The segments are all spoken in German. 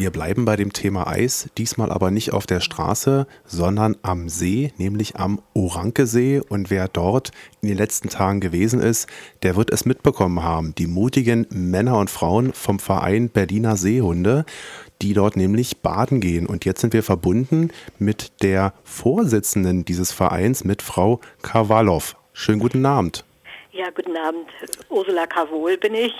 Wir bleiben bei dem Thema Eis, diesmal aber nicht auf der Straße, sondern am See, nämlich am Orankesee. Und wer dort in den letzten Tagen gewesen ist, der wird es mitbekommen haben. Die mutigen Männer und Frauen vom Verein Berliner Seehunde, die dort nämlich baden gehen. Und jetzt sind wir verbunden mit der Vorsitzenden dieses Vereins, mit Frau Kawalow. Schönen guten Abend. Ja, guten Abend. Ursula Kavol bin ich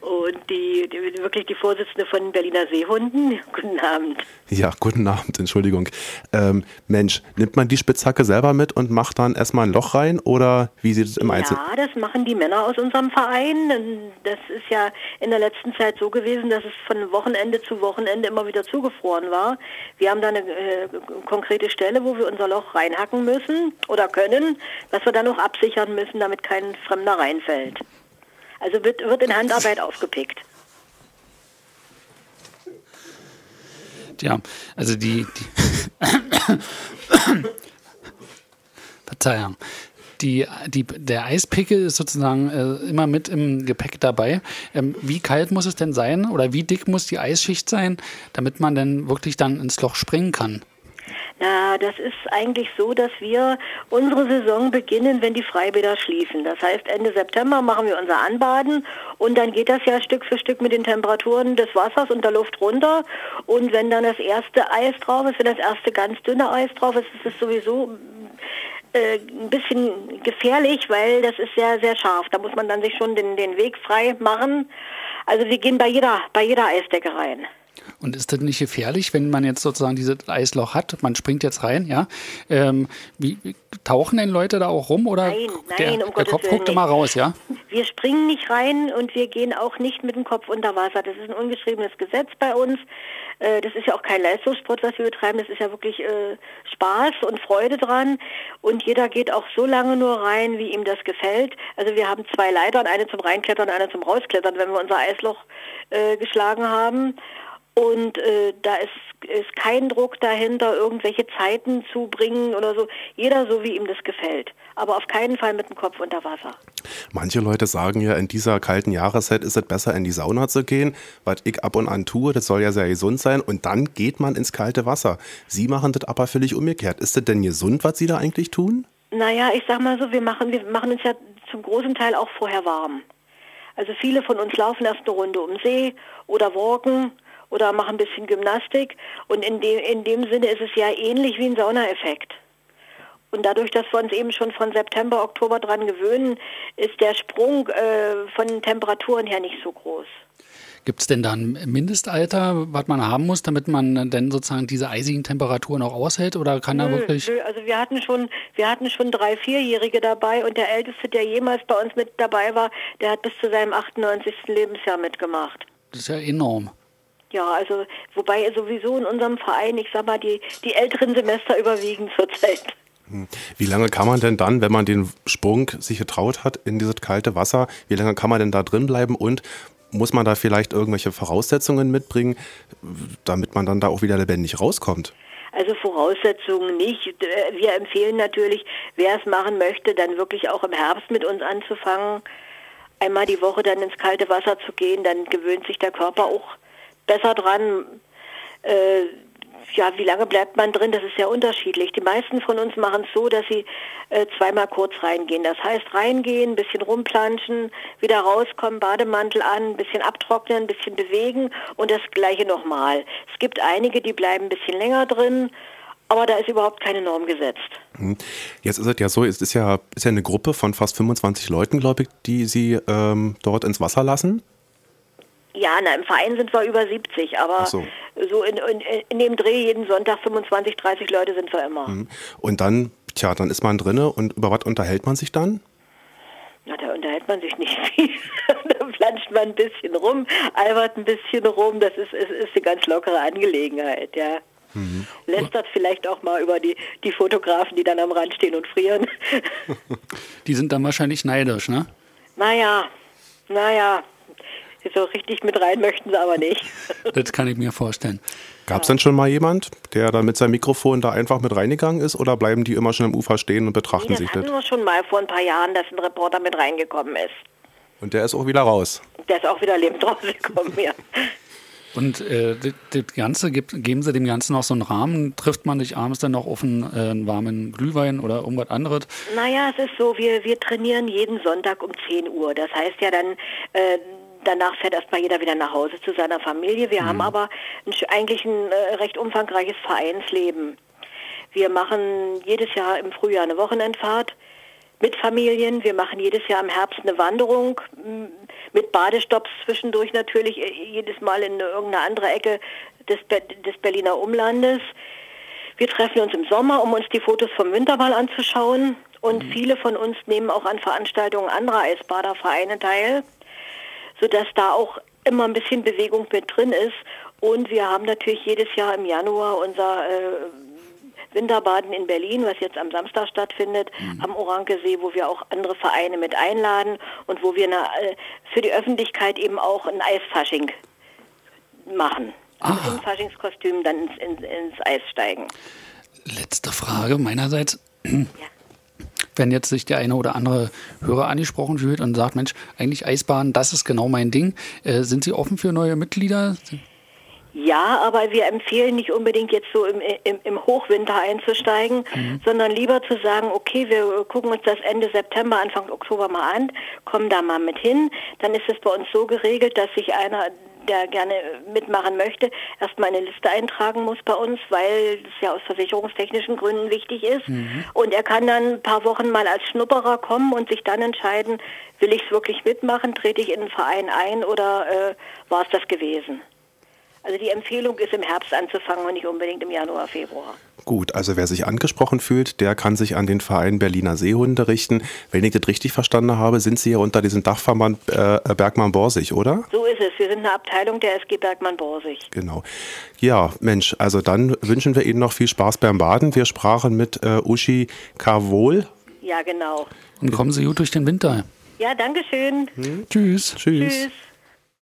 und die, die, wirklich die Vorsitzende von Berliner Seehunden. Guten Abend. Ja, guten Abend, Entschuldigung. Ähm, Mensch, nimmt man die Spitzhacke selber mit und macht dann erstmal ein Loch rein oder wie sieht es im Einzelnen? Ja, das machen die Männer aus unserem Verein. Das ist ja in der letzten Zeit so gewesen, dass es von Wochenende zu Wochenende immer wieder zugefroren war. Wir haben da eine äh, konkrete Stelle, wo wir unser Loch reinhacken müssen oder können, was wir dann noch absichern müssen, damit kein Fremder reinfällt. Also wird, wird in Handarbeit aufgepickt. Ja, also die, die Verzeihung. Die, die, der Eispickel ist sozusagen äh, immer mit im Gepäck dabei. Ähm, wie kalt muss es denn sein oder wie dick muss die Eisschicht sein, damit man dann wirklich dann ins Loch springen kann? Na, das ist eigentlich so, dass wir unsere Saison beginnen, wenn die Freibäder schließen. Das heißt, Ende September machen wir unser Anbaden und dann geht das ja Stück für Stück mit den Temperaturen des Wassers und der Luft runter. Und wenn dann das erste Eis drauf ist, wenn das erste ganz dünne Eis drauf ist, ist es sowieso äh, ein bisschen gefährlich, weil das ist sehr, sehr scharf. Da muss man dann sich schon den, den Weg frei machen. Also wir gehen bei jeder, bei jeder Eisdecke rein. Und ist das nicht gefährlich, wenn man jetzt sozusagen dieses Eisloch hat, man springt jetzt rein, ja? Ähm, wie, tauchen denn Leute da auch rum oder nein, der, nein, um der Kopf guckt immer raus, ja? Wir springen nicht rein und wir gehen auch nicht mit dem Kopf unter Wasser. Das ist ein ungeschriebenes Gesetz bei uns. Äh, das ist ja auch kein Leistungssport, was wir betreiben. Das ist ja wirklich äh, Spaß und Freude dran. Und jeder geht auch so lange nur rein, wie ihm das gefällt. Also wir haben zwei Leitern, eine zum Reinklettern, eine zum Rausklettern, wenn wir unser Eisloch äh, geschlagen haben. Und äh, da ist, ist kein Druck dahinter, irgendwelche Zeiten zu bringen oder so. Jeder so, wie ihm das gefällt. Aber auf keinen Fall mit dem Kopf unter Wasser. Manche Leute sagen ja, in dieser kalten Jahreszeit ist es besser, in die Sauna zu gehen, was ich ab und an tue. Das soll ja sehr gesund sein. Und dann geht man ins kalte Wasser. Sie machen das aber völlig umgekehrt. Ist das denn gesund, was Sie da eigentlich tun? Naja, ich sag mal so, wir machen, wir machen uns ja zum großen Teil auch vorher warm. Also viele von uns laufen erst eine Runde um See oder walken oder mache ein bisschen Gymnastik. Und in dem, in dem Sinne ist es ja ähnlich wie ein Saunaeffekt. Und dadurch, dass wir uns eben schon von September, Oktober dran gewöhnen, ist der Sprung äh, von Temperaturen her nicht so groß. Gibt es denn da ein Mindestalter, was man haben muss, damit man denn sozusagen diese eisigen Temperaturen auch aushält? Oder kann nö, da wirklich. Nö, also wir hatten schon, wir hatten schon drei, vierjährige dabei und der älteste, der jemals bei uns mit dabei war, der hat bis zu seinem 98. Lebensjahr mitgemacht. Das ist ja enorm. Ja, also wobei sowieso in unserem Verein, ich sag mal, die, die älteren Semester überwiegen zurzeit. Hm. Wie lange kann man denn dann, wenn man den Sprung sich getraut hat in dieses kalte Wasser, wie lange kann man denn da drin bleiben und muss man da vielleicht irgendwelche Voraussetzungen mitbringen, damit man dann da auch wieder lebendig rauskommt? Also Voraussetzungen nicht. Wir empfehlen natürlich, wer es machen möchte, dann wirklich auch im Herbst mit uns anzufangen. Einmal die Woche dann ins kalte Wasser zu gehen, dann gewöhnt sich der Körper auch besser dran. Äh, ja, wie lange bleibt man drin? Das ist sehr unterschiedlich. Die meisten von uns machen es so, dass sie äh, zweimal kurz reingehen. Das heißt, reingehen, ein bisschen rumplanschen, wieder rauskommen, Bademantel an, ein bisschen abtrocknen, ein bisschen bewegen und das gleiche nochmal. Es gibt einige, die bleiben ein bisschen länger drin. Aber da ist überhaupt keine Norm gesetzt. Hm. Jetzt ist es ja so, es ist ja, ist ja eine Gruppe von fast 25 Leuten, glaube ich, die Sie ähm, dort ins Wasser lassen. Ja, na, im Verein sind wir über 70, aber so, so in, in, in, dem Dreh jeden Sonntag 25, 30 Leute sind wir immer. Mhm. Und dann, tja, dann ist man drinne und über was unterhält man sich dann? Na, da unterhält man sich nicht viel. da flanscht man ein bisschen rum, albert ein bisschen rum. Das ist, ist, ist eine ganz lockere Angelegenheit, ja. Mhm. Lästert vielleicht auch mal über die, die Fotografen, die dann am Rand stehen und frieren. die sind dann wahrscheinlich neidisch, ne? Naja, naja, so richtig mit rein möchten sie aber nicht. Das kann ich mir vorstellen. Gab es denn schon mal jemand, der da mit seinem Mikrofon da einfach mit reingegangen ist oder bleiben die immer schon am Ufer stehen und betrachten nee, das sich das? Das hatten wir schon mal vor ein paar Jahren, dass ein Reporter mit reingekommen ist. Und der ist auch wieder raus? Der ist auch wieder lebend rausgekommen, ja. Und äh, das, das Ganze, gibt, geben Sie dem Ganzen noch so einen Rahmen? Trifft man sich abends dann noch auf einen, äh, einen warmen Glühwein oder irgendwas anderes? Naja, es ist so, wir, wir trainieren jeden Sonntag um 10 Uhr. Das heißt ja dann, äh, danach fährt erstmal jeder wieder nach Hause zu seiner Familie. Wir mhm. haben aber ein, eigentlich ein äh, recht umfangreiches Vereinsleben. Wir machen jedes Jahr im Frühjahr eine Wochenendfahrt mit Familien. Wir machen jedes Jahr im Herbst eine Wanderung mit Badestopps zwischendurch natürlich äh, jedes Mal in irgendeine andere Ecke des, des Berliner Umlandes. Wir treffen uns im Sommer, um uns die Fotos vom Winterball anzuschauen. Und mhm. viele von uns nehmen auch an Veranstaltungen anderer Eisbadervereine teil, sodass da auch immer ein bisschen Bewegung mit drin ist. Und wir haben natürlich jedes Jahr im Januar unser äh, Winterbaden in Berlin, was jetzt am Samstag stattfindet, mhm. am Orankesee, wo wir auch andere Vereine mit einladen und wo wir eine, äh, für die Öffentlichkeit eben auch ein Eisfasching machen. Also Im Faschingskostüm dann ins, ins, ins, Eis steigen. Letzte Frage meinerseits. Ja. Wenn jetzt sich der eine oder andere Hörer angesprochen fühlt und sagt, Mensch, eigentlich Eisbahn, das ist genau mein Ding. Äh, sind Sie offen für neue Mitglieder? Ja, aber wir empfehlen nicht unbedingt jetzt so im, im, im Hochwinter einzusteigen, mhm. sondern lieber zu sagen, okay, wir gucken uns das Ende September, Anfang Oktober mal an, kommen da mal mit hin. Dann ist es bei uns so geregelt, dass sich einer der gerne mitmachen möchte, erstmal eine Liste eintragen muss bei uns, weil es ja aus versicherungstechnischen Gründen wichtig ist. Mhm. Und er kann dann ein paar Wochen mal als Schnupperer kommen und sich dann entscheiden, will ich es wirklich mitmachen, trete ich in den Verein ein oder äh, war es das gewesen? Also die Empfehlung ist im Herbst anzufangen und nicht unbedingt im Januar, Februar. Gut, also wer sich angesprochen fühlt, der kann sich an den Verein Berliner Seehunde richten. Wenn ich das richtig verstanden habe, sind Sie ja unter diesem Dachverband äh, Bergmann-Borsig, oder? So ist es. Wir sind eine Abteilung der SG Bergmann-Borsig. Genau. Ja, Mensch, also dann wünschen wir Ihnen noch viel Spaß beim Baden. Wir sprachen mit äh, Uschi Kavol. Ja, genau. Und kommen Sie gut durch den Winter. Ja, danke schön. Hm. Tschüss. Tschüss. Tschüss.